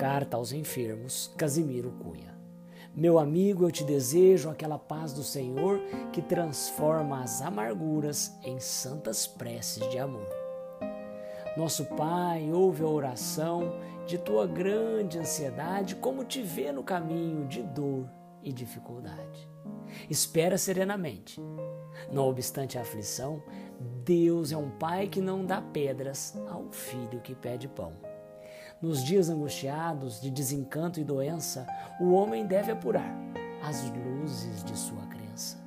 Carta aos enfermos, Casimiro Cunha. Meu amigo, eu te desejo aquela paz do Senhor que transforma as amarguras em santas preces de amor. Nosso Pai, ouve a oração de tua grande ansiedade, como te vê no caminho de dor e dificuldade. Espera serenamente. Não obstante a aflição, Deus é um Pai que não dá pedras ao filho que pede pão. Nos dias angustiados de desencanto e doença, o homem deve apurar as luzes de sua crença.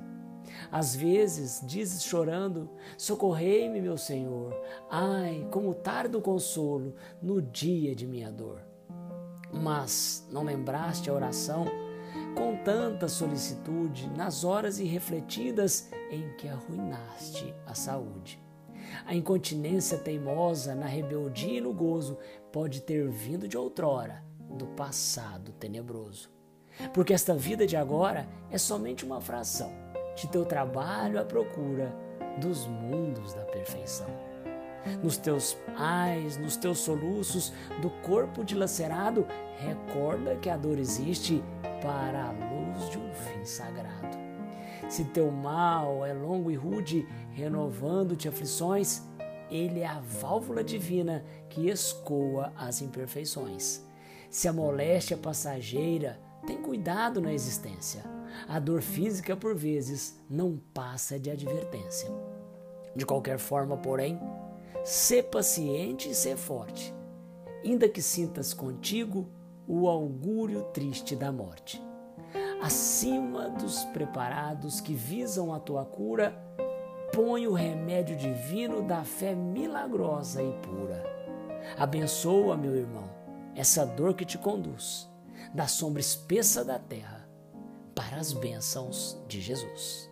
Às vezes dizes chorando: Socorrei-me, meu Senhor. Ai, como tardo consolo no dia de minha dor. Mas não lembraste a oração com tanta solicitude nas horas irrefletidas em que arruinaste a saúde. A incontinência teimosa na rebeldia e no gozo pode ter vindo de outrora, do passado tenebroso. Porque esta vida de agora é somente uma fração de teu trabalho à procura dos mundos da perfeição. Nos teus ais, nos teus soluços do corpo dilacerado, recorda que a dor existe para a luz de um fim sagrado. Se teu mal é longo e rude, renovando-te aflições, ele é a válvula divina que escoa as imperfeições. Se a moléstia é passageira, tem cuidado na existência. A dor física, por vezes, não passa de advertência. De qualquer forma, porém, sê paciente e sê forte, ainda que sintas contigo o augúrio triste da morte acima dos preparados que visam a tua cura, põe o remédio divino da fé milagrosa e pura. Abençoa, meu irmão, essa dor que te conduz da sombra espessa da terra para as bênçãos de Jesus.